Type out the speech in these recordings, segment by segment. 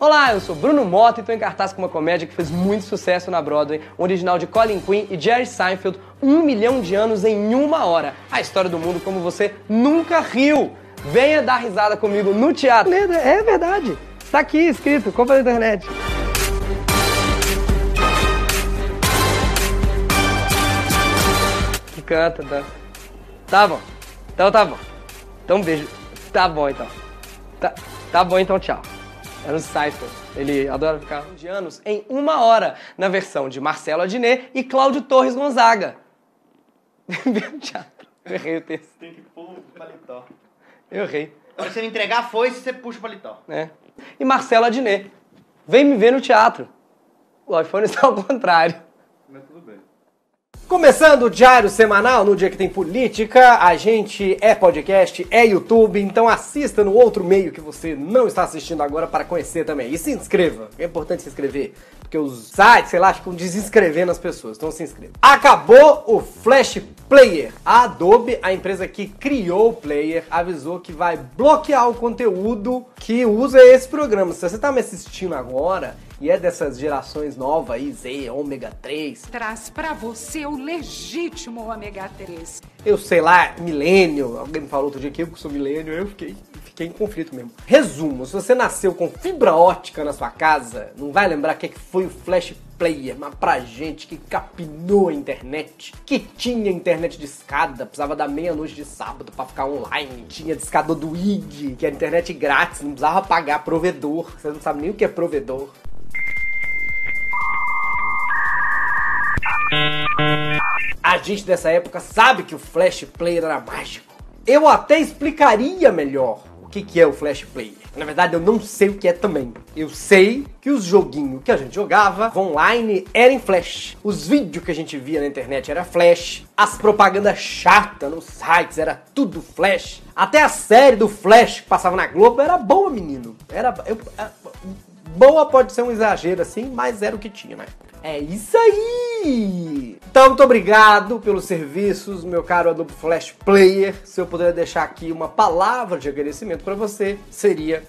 Olá, eu sou Bruno Mota e estou em cartaz com uma comédia que fez muito sucesso na Broadway, original de Colin Quinn e Jerry Seinfeld, Um Milhão de Anos em Uma Hora. A história do mundo como você nunca riu. Venha dar risada comigo no teatro. É verdade. Está aqui escrito, compra na internet. Que canta, dança. Tá bom. Então tá bom. Então um beijo. Tá bom então. Tá, tá bom então, tchau. Era o Seinfeld. Ele adora ficar de anos em uma hora, na versão de Marcelo Adnet e Cláudio Torres Gonzaga. Meu teatro. Eu errei o texto. Tem que pôr o paletó. Eu errei. Quando você me entregar a foice, você puxa o paletó. né? E Marcelo Adnet. Vem me ver no teatro. O iPhone está ao contrário. Mas tudo bem. Começando o Diário Semanal, no dia que tem política, a gente é podcast, é YouTube, então assista no outro meio que você não está assistindo agora para conhecer também. E se inscreva, é importante se inscrever, porque os sites, sei lá, ficam desinscrevendo as pessoas, então se inscreva. Acabou o Flash Player. A Adobe, a empresa que criou o Player, avisou que vai bloquear o conteúdo que usa esse programa. Se você está me assistindo agora e é dessas gerações novas aí, Z, Ômega 3, traz pra você o legítimo ômega 3. eu sei lá, milênio, alguém me falou outro dia que eu sou milênio, eu fiquei, fiquei em conflito mesmo. Resumo, se você nasceu com fibra ótica na sua casa, não vai lembrar o que que foi o Flash Player, mas pra gente que capinou a internet, que tinha internet de escada, precisava da meia-noite de sábado pra ficar online, tinha discador do IG, que era internet grátis, não precisava pagar provedor, você não sabe nem o que é provedor. A gente dessa época sabe que o Flash Player era mágico. Eu até explicaria melhor o que, que é o Flash Player. Na verdade, eu não sei o que é também. Eu sei que os joguinhos que a gente jogava online eram Flash. Os vídeos que a gente via na internet era Flash. As propagandas chatas nos sites era tudo Flash. Até a série do Flash que passava na Globo era boa, menino. Era. eu- boa pode ser um exagero assim, mas era o que tinha época. É isso aí! Então, muito obrigado pelos serviços, meu caro Adobe Flash Player. Se eu puder deixar aqui uma palavra de agradecimento para você, seria.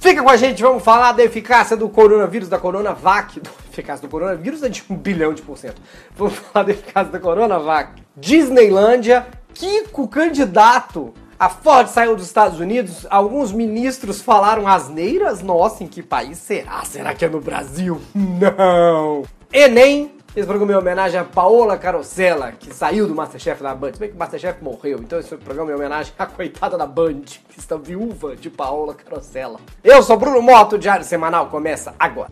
Fica com a gente, vamos falar da eficácia do coronavírus, da Coronavac. Do, eficácia do coronavírus é de um bilhão de por cento. Vamos falar da eficácia da Coronavac. Disneylândia, Kiko candidato. A Ford saiu dos Estados Unidos, alguns ministros falaram asneiras. Nossa, em que país será? Será que é no Brasil? Não! Enem, esse programa é em homenagem a Paola Carosella, que saiu do Masterchef da Band. Se bem que o Masterchef morreu, então esse programa é em homenagem à coitada da Band, que está viúva de Paola Carosella. Eu sou Bruno Moto, o Diário Semanal começa agora.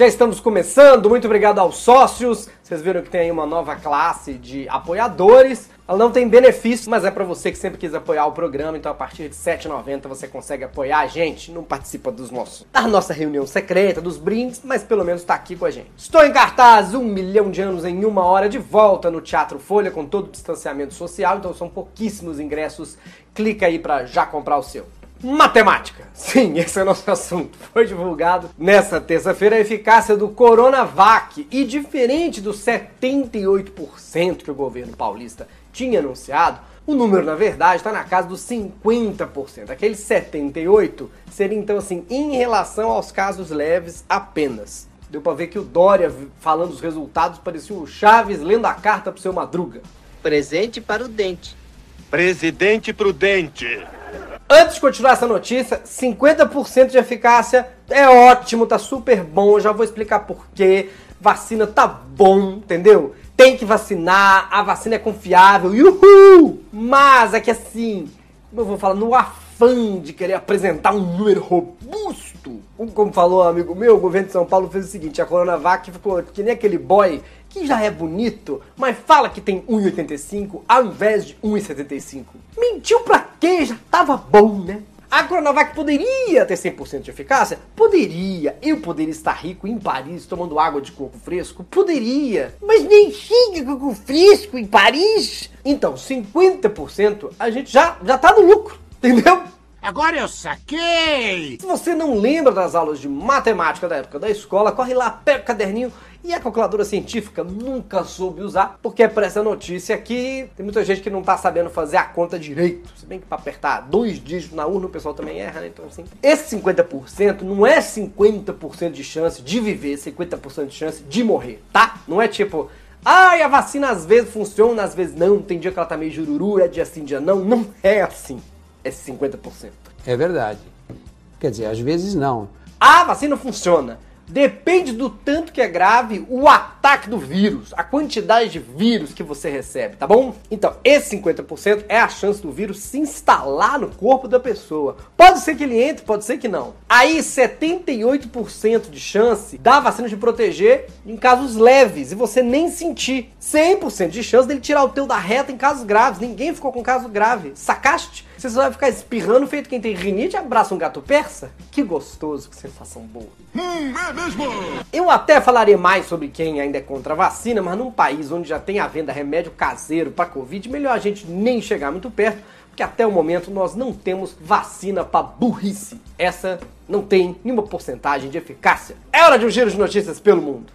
Já estamos começando, muito obrigado aos sócios. Vocês viram que tem aí uma nova classe de apoiadores. Ela não tem benefício, mas é para você que sempre quis apoiar o programa, então a partir de R$ 7,90 você consegue apoiar a gente. Não participa dos nossos, da nossa reunião secreta, dos brindes, mas pelo menos tá aqui com a gente. Estou em cartaz, um milhão de anos em uma hora, de volta no Teatro Folha, com todo o distanciamento social, então são pouquíssimos ingressos. Clica aí para já comprar o seu. Matemática. Sim, esse é o nosso assunto. Foi divulgado nessa terça-feira a eficácia do Coronavac. E diferente dos 78% que o governo paulista tinha anunciado, o número, na verdade, está na casa dos 50%. Aqueles 78% seria, então, assim, em relação aos casos leves apenas. Deu pra ver que o Dória, falando os resultados, parecia o Chaves lendo a carta pro seu Madruga. Presente para o dente. Presidente prudente. Antes de continuar essa notícia, 50% de eficácia é ótimo, tá super bom. Já vou explicar por quê. Vacina tá bom, entendeu? Tem que vacinar, a vacina é confiável, uhul! Mas é que assim, como eu vou falar, no afã de querer apresentar um número robusto, como falou um amigo meu, o governo de São Paulo fez o seguinte: a Coronavac ficou que nem aquele boy que já é bonito, mas fala que tem 1,85 ao invés de 1,75. Mentiu pra quê? Já tava bom, né? A Coronavac poderia ter 100% de eficácia? Poderia. Eu poderia estar rico em Paris tomando água de coco fresco? Poderia. Mas nem xinga coco fresco em Paris. Então, 50% a gente já, já tá no lucro, entendeu? Agora eu saquei! Se você não lembra das aulas de matemática da época da escola, corre lá, pega o caderninho E a calculadora científica nunca soube usar, porque para essa notícia aqui tem muita gente que não tá sabendo fazer a conta direito. Se bem que para apertar dois dígitos na urna o pessoal também erra, né? Então assim, esse 50% não é 50% de chance de viver, 50% de chance de morrer, tá? Não é tipo, Ai, a vacina às vezes funciona, às vezes não. Tem dia que ela tá meio jururu, é dia sim, dia não. Não é assim. É 50%. É verdade. Quer dizer, às vezes não. A vacina funciona. Depende do tanto que é grave o ataque do vírus, a quantidade de vírus que você recebe, tá bom? Então, esse 50% é a chance do vírus se instalar no corpo da pessoa. Pode ser que ele entre, pode ser que não. Aí, 78% de chance da vacina de proteger em casos leves e você nem sentir. 100% de chance dele tirar o teu da reta em casos graves. Ninguém ficou com caso grave. Sacaste? Você só vai ficar espirrando feito quem tem rinite e abraça um gato persa? Que gostoso, que sensação boa. Eu até falaria mais sobre quem ainda é contra a vacina, mas num país onde já tem à venda remédio caseiro para Covid, melhor a gente nem chegar muito perto, porque até o momento nós não temos vacina para burrice. Essa não tem nenhuma porcentagem de eficácia. É hora de um giro de notícias pelo mundo.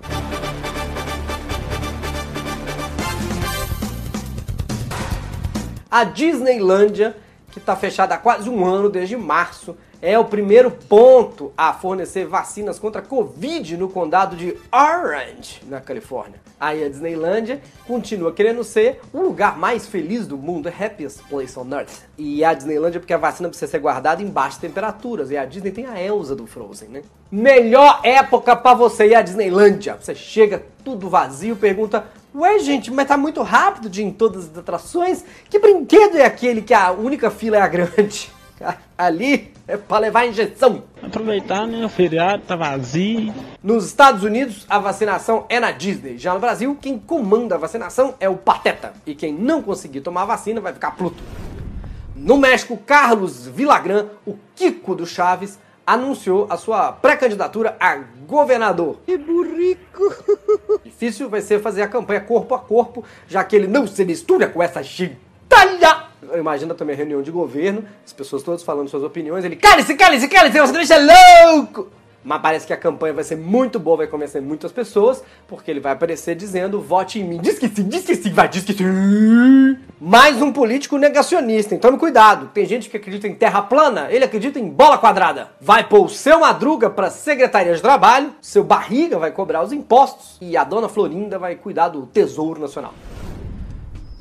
A Disneylândia, que está fechada há quase um ano, desde março, é o primeiro ponto a fornecer vacinas contra a Covid no condado de Orange, na Califórnia. Aí a Disneylândia continua querendo ser o lugar mais feliz do mundo, happiest place on earth. E a Disneylândia porque a vacina precisa ser guardada em baixas temperaturas. E a Disney tem a Elsa do Frozen, né? Melhor época para você ir à Disneylândia. Você chega tudo vazio, pergunta: Ué, gente, mas tá muito rápido de em todas as atrações? Que brinquedo é aquele que a única fila é a grande? Ali é para levar injeção. Aproveitar, né? O feriado tá vazio. Nos Estados Unidos, a vacinação é na Disney. Já no Brasil, quem comanda a vacinação é o Pateta. E quem não conseguir tomar a vacina vai ficar pluto. No México, Carlos Villagrán, o Kiko do Chaves, anunciou a sua pré-candidatura a governador. Que burrico! Difícil vai ser fazer a campanha corpo a corpo, já que ele não se mistura com essa gentalha. Imagina também a reunião de governo, as pessoas todas falando suas opiniões, ele, cale-se, cale-se, cale-se, você deixa louco! Mas parece que a campanha vai ser muito boa, vai convencer muitas pessoas, porque ele vai aparecer dizendo, vote em mim. Diz que sim, diz que sim, vai, diz que sim. Mais um político negacionista, então tome cuidado. Tem gente que acredita em terra plana, ele acredita em bola quadrada. Vai pôr o seu Madruga pra Secretaria de Trabalho, seu Barriga vai cobrar os impostos e a dona Florinda vai cuidar do Tesouro Nacional.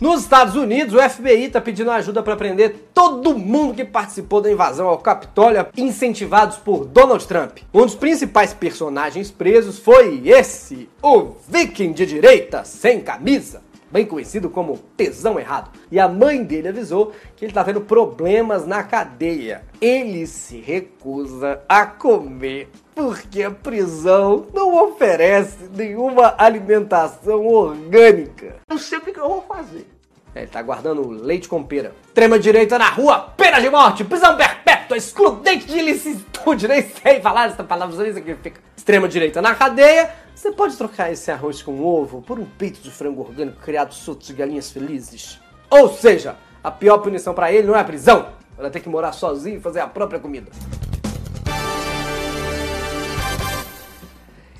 Nos Estados Unidos, o FBI está pedindo ajuda para prender todo mundo que participou da invasão ao Capitólio, incentivados por Donald Trump. Um dos principais personagens presos foi esse, o viking de direita sem camisa, bem conhecido como Tesão Errado. E a mãe dele avisou que ele está tendo problemas na cadeia. Ele se recusa a comer porque a prisão não oferece nenhuma alimentação orgânica. Não sei o que eu vou fazer. É, ele tá guardando leite com pera. Extrema direita na rua, pena de morte, prisão perpétua, excludente de ilicitude, nem sei falar essa palavra, não significa. Extrema direita na cadeia, você pode trocar esse arroz com ovo por um peito de frango orgânico criado solto de galinhas felizes. Ou seja, a pior punição para ele não é a prisão, ela ter que morar sozinho e fazer a própria comida.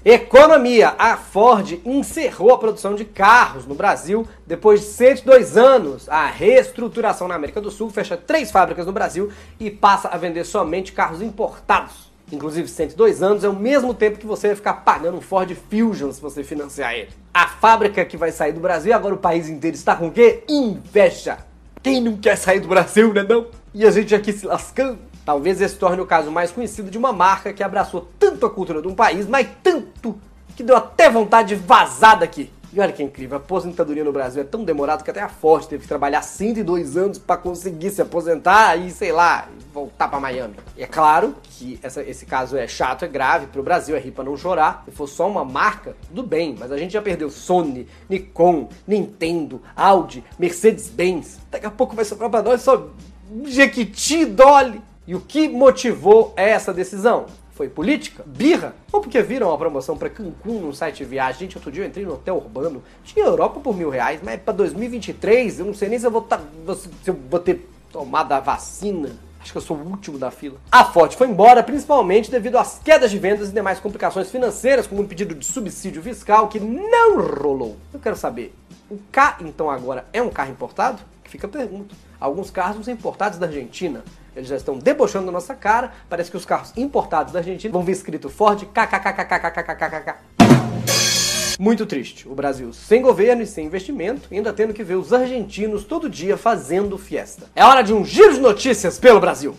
Economia. A Ford encerrou a produção de carros no Brasil depois de 102 anos. A reestruturação na América do Sul fecha três fábricas no Brasil e passa a vender somente carros importados. Inclusive, 102 anos é o mesmo tempo que você vai ficar pagando um Ford Fusion se você financiar ele. A fábrica que vai sair do Brasil, agora o país inteiro está com o quê? Inveja. Quem não quer sair do Brasil, né não? E a gente aqui se lascando. Talvez esse torne o caso mais conhecido de uma marca que abraçou tanto a cultura de um país, mas tanto que deu até vontade de vazar daqui. E olha que incrível, a aposentadoria no Brasil é tão demorado que até a Ford teve que trabalhar 102 anos para conseguir se aposentar e, sei lá, voltar para Miami. E é claro que essa, esse caso é chato, é grave, pro Brasil é rir pra não chorar. Se for só uma marca, tudo bem, mas a gente já perdeu Sony, Nikon, Nintendo, Audi, Mercedes-Benz. Daqui a pouco vai sobrar pra nós só Jequiti, Dolly. E o que motivou essa decisão? Foi política? Birra? Ou porque viram a promoção para Cancún num site de viagem? Gente, outro dia eu entrei no hotel urbano, tinha Europa por mil reais, mas para 2023 eu não sei nem se eu vou, tá, se eu vou ter tomado a vacina. Acho que eu sou o último da fila. A Ford foi embora principalmente devido às quedas de vendas e demais complicações financeiras, como um pedido de subsídio fiscal que não rolou. Eu quero saber, o K então agora é um carro importado? Fica a pergunta. Alguns carros ser importados da Argentina. Eles já estão debochando nossa cara. Parece que os carros importados da Argentina vão vir escrito Ford KKKKKKKKKK. Muito triste. O Brasil sem governo e sem investimento, ainda tendo que ver os argentinos todo dia fazendo fiesta. É hora de um giro de notícias pelo Brasil.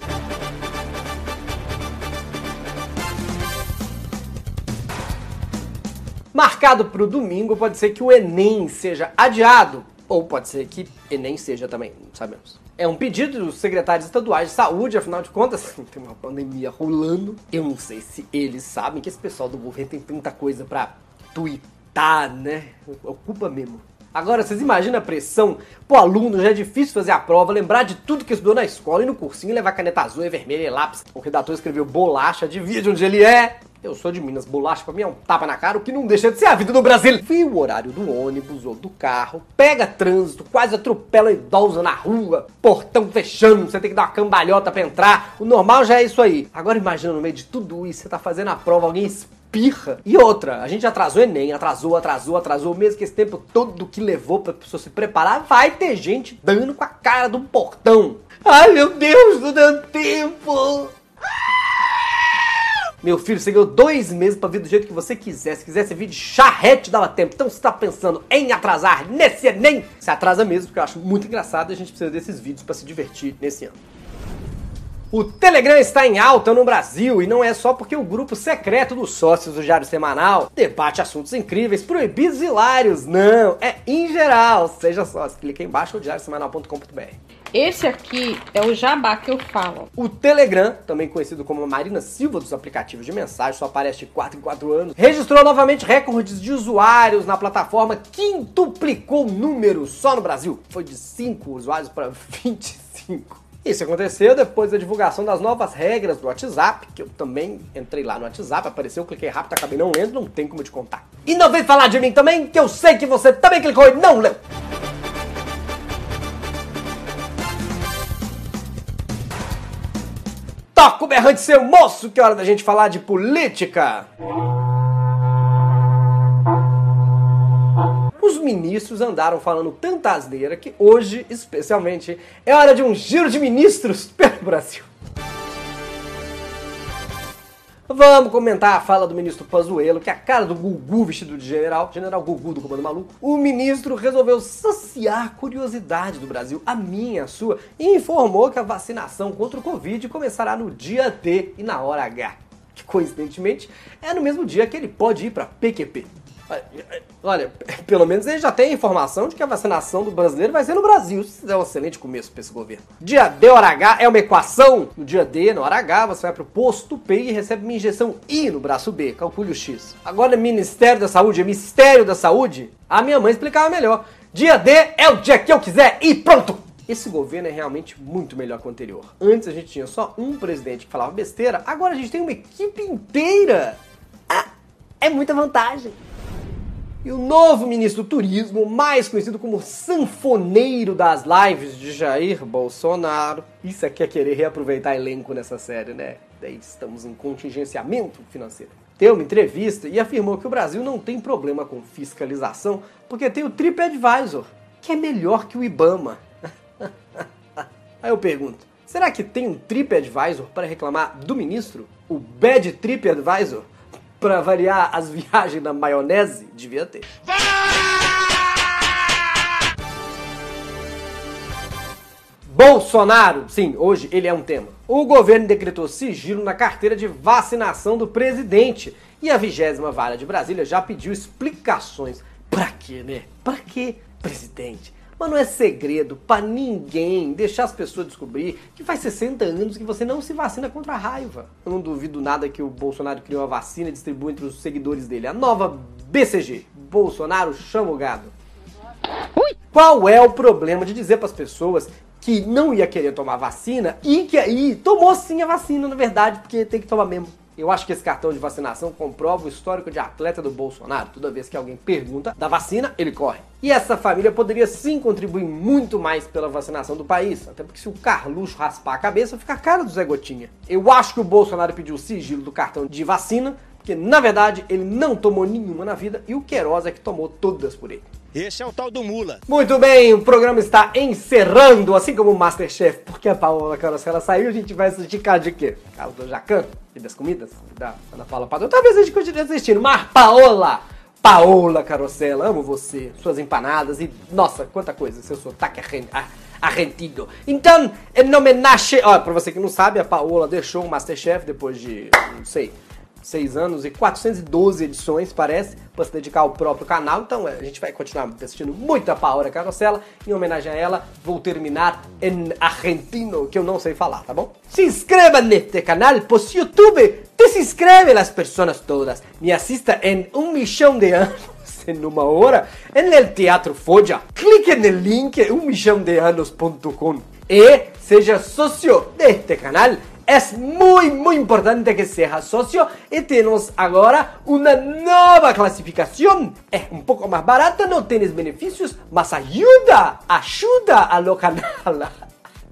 Marcado para o domingo, pode ser que o Enem seja adiado, ou pode ser que Enem seja também, não sabemos. É um pedido dos secretários estaduais de saúde, afinal de contas, tem uma pandemia rolando. Eu não sei se eles sabem que esse pessoal do governo tem tanta coisa para twittar, né? Ocupa mesmo. Agora, vocês imaginam a pressão? Pro aluno já é difícil fazer a prova, lembrar de tudo que estudou na escola e no cursinho, levar caneta azul e vermelha e lápis. O redator escreveu bolacha, adivinha de onde ele é? Eu sou de Minas, bolacha pra mim é um tapa na cara, o que não deixa de ser a vida do Brasil. Viu o horário do ônibus ou do carro, pega trânsito, quase atropela idosa na rua, portão fechando, você tem que dar uma cambalhota pra entrar. O normal já é isso aí. Agora imagina no meio de tudo isso, você tá fazendo a prova, alguém espirra. E outra, a gente atrasou o Enem, atrasou, atrasou, atrasou, mesmo que esse tempo todo que levou pra pessoa se preparar, vai ter gente dando com a cara do portão. Ai meu Deus, não deu tempo! Meu filho, você ganhou dois meses pra vir do jeito que você quiser. Se quisesse vir de charrete, dava tempo. Então, se tá pensando em atrasar nesse Enem, se atrasa mesmo, porque eu acho muito engraçado a gente precisa desses vídeos para se divertir nesse ano. O Telegram está em alta no Brasil e não é só porque o grupo secreto dos sócios do Diário Semanal debate assuntos incríveis, proibidos hilários. Não, é em geral. Seja sócio, clique aí embaixo no diariosemanal.com.br. Esse aqui é o jabá que eu falo. O Telegram, também conhecido como Marina Silva dos aplicativos de mensagem, só aparece de 4 em 4 anos, registrou novamente recordes de usuários na plataforma, quintuplicou o número só no Brasil. Foi de 5 usuários para 25. Isso aconteceu depois da divulgação das novas regras do WhatsApp, que eu também entrei lá no WhatsApp, apareceu, cliquei rápido, acabei não lendo, não tem como te contar. E não vem falar de mim também, que eu sei que você também clicou e não leu. Toca o berrante, seu moço, que é hora da gente falar de política. Os ministros andaram falando tanta asneira que hoje, especialmente, é hora de um giro de ministros pelo Brasil. Vamos comentar a fala do ministro Pazuello, que é a cara do Gugu vestido de general, general Gugu do Comando Maluco. O ministro resolveu saciar a curiosidade do Brasil, a minha, a sua, e informou que a vacinação contra o Covid começará no dia D e na hora H. Que coincidentemente é no mesmo dia que ele pode ir para PQP. Olha, pelo menos ele já tem a informação de que a vacinação do brasileiro vai ser no Brasil. Isso é um excelente começo para esse governo. Dia D, hora H é uma equação. No dia D, na hora H, você vai pro posto P e recebe uma injeção I no braço B. Calcule o X. Agora, Ministério da Saúde é Mistério da Saúde? A minha mãe explicava melhor. Dia D é o dia que eu quiser e pronto! Esse governo é realmente muito melhor que o anterior. Antes a gente tinha só um presidente que falava besteira, agora a gente tem uma equipe inteira. Ah, é muita vantagem. E o novo ministro do Turismo, mais conhecido como sanfoneiro das lives de Jair Bolsonaro. Isso aqui é querer reaproveitar elenco nessa série, né? Daí estamos em contingenciamento financeiro. Deu uma entrevista e afirmou que o Brasil não tem problema com fiscalização porque tem o TripAdvisor, que é melhor que o Ibama. Aí eu pergunto, será que tem um TripAdvisor para reclamar do ministro? O Bad TripAdvisor? Pra variar as viagens na maionese, devia ter. Bolsonaro, sim, hoje ele é um tema. O governo decretou sigilo na carteira de vacinação do presidente e a vigésima vara de Brasília já pediu explicações. Pra quê, né? Pra quê, presidente? Mas não é segredo para ninguém deixar as pessoas descobrir que faz 60 anos que você não se vacina contra a raiva. Eu não duvido nada que o Bolsonaro criou uma vacina e distribui entre os seguidores dele. A nova BCG. Bolsonaro chama o gado. Qual é o problema de dizer para as pessoas que não ia querer tomar vacina e que aí tomou sim a vacina, na verdade, porque tem que tomar mesmo. Eu acho que esse cartão de vacinação comprova o histórico de atleta do Bolsonaro. Toda vez que alguém pergunta da vacina, ele corre. E essa família poderia sim contribuir muito mais pela vacinação do país. Até porque se o Carluxo raspar a cabeça, fica a cara do Zé Gotinha. Eu acho que o Bolsonaro pediu o sigilo do cartão de vacina, porque na verdade ele não tomou nenhuma na vida e o Queiroz é que tomou todas por ele. Esse é o tal do Mula. Muito bem, o programa está encerrando, assim como o Masterchef, porque a Paola Carosella saiu, a gente vai assistir cara de quê? Casa do Jacan e das comidas da Ana Paula Padrão. Talvez a gente continue assistindo, mas Paola, Paola Carosella, amo você, suas empanadas e, nossa, quanta coisa, seu sotaque arrentido. Então, em homenagem, ó, pra você que não sabe, a Paola deixou o Masterchef depois de, não sei, 6 anos e 412 edições, parece, para se dedicar ao próprio canal. Então a gente vai continuar assistindo muita Paola Carosella. Em homenagem a ela, vou terminar em argentino, que eu não sei falar, tá bom? Se inscreva neste canal, pois YouTube desinscreve as pessoas todas. Me assista em um milhão de anos. En uma hora, en el Teatro Foggia. Clique no link umillondeanos.com e seja sócio deste canal. É muito, muito importante que seja sócio e temos agora uma nova classificação. É um pouco mais barata, não tem benefícios, mas ajuda, ajuda ao canal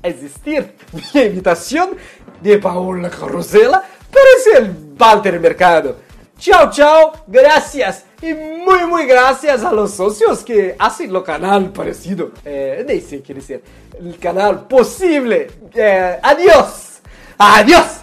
a existir. Minha invitação de Paola Carosella para o Walter Mercado. Chao, chao, gracias y muy, muy gracias a los socios que hacen lo canal parecido. Eh, nem sei qué decir. El canal posible. Eh, adiós. Adiós.